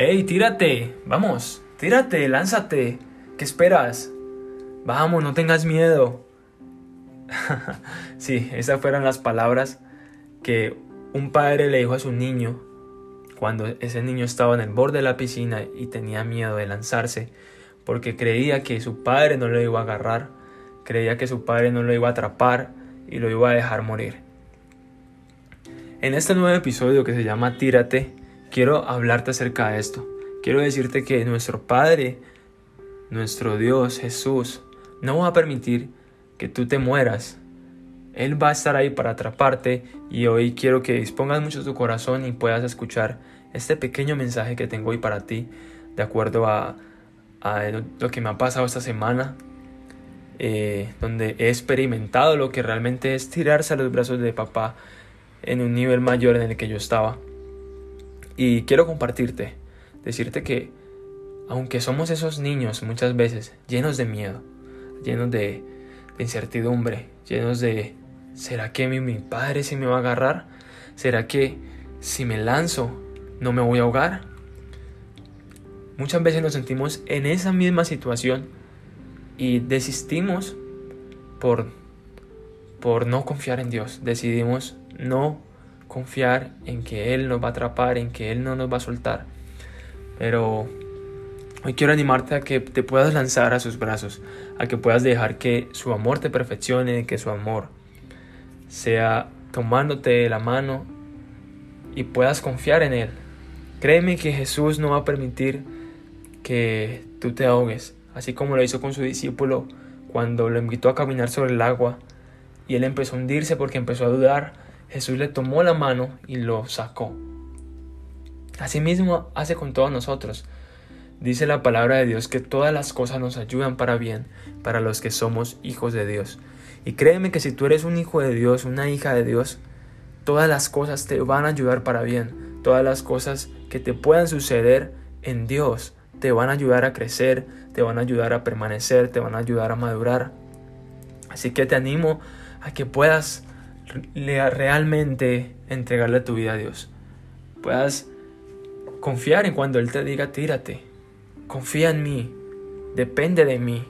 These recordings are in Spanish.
¡Ey, tírate! Vamos, tírate, lánzate. ¿Qué esperas? Vamos, no tengas miedo. sí, esas fueron las palabras que un padre le dijo a su niño cuando ese niño estaba en el borde de la piscina y tenía miedo de lanzarse porque creía que su padre no lo iba a agarrar, creía que su padre no lo iba a atrapar y lo iba a dejar morir. En este nuevo episodio que se llama Tírate, quiero hablarte acerca de esto. Quiero decirte que nuestro Padre, nuestro Dios Jesús, no va a permitir que tú te mueras. Él va a estar ahí para atraparte y hoy quiero que dispongas mucho tu corazón y puedas escuchar este pequeño mensaje que tengo hoy para ti, de acuerdo a, lo que me ha pasado esta semana, eh, donde he experimentado lo que realmente es tirarse a los brazos de papá en un nivel mayor en el que yo estaba. Y quiero compartirte, decirte que aunque somos esos niños muchas veces llenos de miedo, llenos de, incertidumbre, llenos de, ¿será que mi, padre se me va a agarrar? ¿Será que si me lanzo no me voy a ahogar? Muchas veces nos sentimos en esa misma situación y desistimos por, por no confiar en Dios. Decidimos no confiar en que Él nos va a atrapar, en que Él no nos va a soltar. Pero Hoy quiero animarte a que te puedas lanzar a sus brazos, a que puedas dejar que su amor te perfeccione, que su amor sea tomándote la mano y puedas confiar en Él. Créeme que Jesús no va a permitir que tú te ahogues, así como lo hizo con su discípulo cuando lo invitó a caminar sobre el agua y él empezó a hundirse porque empezó a dudar. Jesús le tomó la mano y lo sacó. Asimismo hace con todos nosotros. Dice la palabra de Dios que todas las cosas nos ayudan para bien para los que somos hijos de Dios. Y créeme que si tú eres un hijo de Dios, una hija de Dios, todas las cosas te van a ayudar para bien. Todas las cosas que te puedan suceder en Dios te van a ayudar a crecer, te van a ayudar a permanecer, te van a ayudar a madurar. Así que te animo a que puedas realmente entregarle tu vida a Dios. Puedas confiar en cuando Él te diga tírate Confía en mí, depende de mí.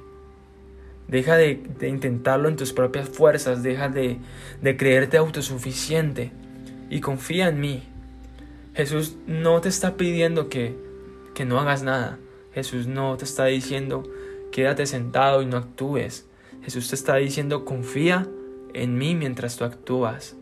Deja de, intentarlo en tus propias fuerzas, deja de, de creerte autosuficiente y confía en mí. Jesús no te está pidiendo que, que no hagas nada. Jesús no te está diciendo quédate sentado y no actúes. Jesús te está diciendo confía en mí mientras tú actúas.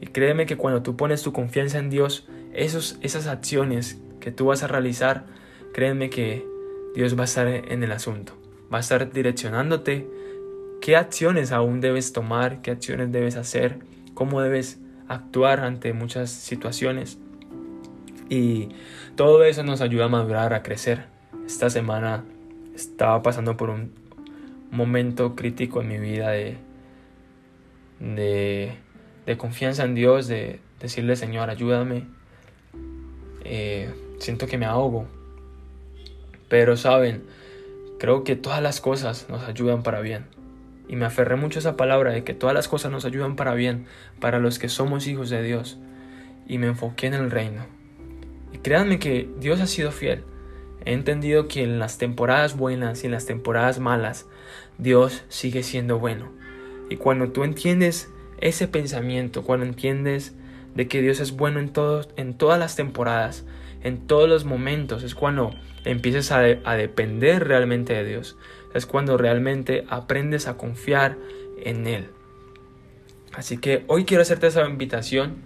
Y créeme que cuando tú pones tu confianza en Dios, esos, esas acciones que tú vas a realizar créeme que Dios va a estar en el asunto, va a estar direccionándote qué acciones aún debes tomar, qué acciones debes hacer, cómo debes actuar ante muchas situaciones. Y todo eso nos ayuda a madurar, a crecer. Esta semana estaba pasando por un momento crítico en mi vida de, de, confianza en Dios, de decirle Señor, ayúdame. Eh, siento que me ahogo, pero saben, creo que todas las cosas nos ayudan para bien. Y me aferré mucho a esa palabra de que todas las cosas nos ayudan para bien, para los que somos hijos de Dios. Y me enfoqué en el reino. Y créanme que Dios ha sido fiel. He entendido que en las temporadas buenas y en las temporadas malas, Dios sigue siendo bueno. Y cuando tú entiendes ese pensamiento, cuando entiendes de que Dios es bueno en, en todas las temporadas, en todos los momentos, es cuando empiezas a, a depender realmente de Dios. Es cuando realmente aprendes a confiar en Él. Así que hoy quiero hacerte esa invitación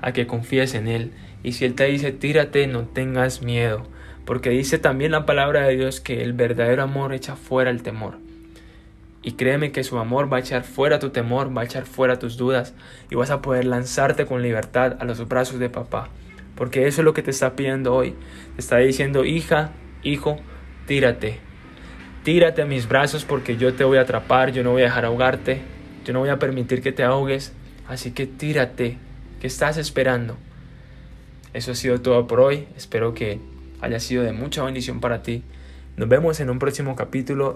a que confíes en Él. Y si Él te dice, tírate, no tengas miedo. Porque dice también la palabra de Dios que el verdadero amor echa fuera el temor. Y créeme que su amor va a echar fuera tu temor, va a echar fuera tus dudas y vas a poder lanzarte con libertad a los brazos de papá. Porque eso es lo que te está pidiendo hoy. Te está diciendo, hija, hijo, tírate. Tírate a mis brazos porque yo te voy a atrapar, yo no voy a dejar ahogarte, yo no voy a permitir que te ahogues. Así que tírate. ¿Qué estás esperando? Eso ha sido todo por hoy. Espero que haya sido de mucha bendición para ti. Nos vemos en un próximo capítulo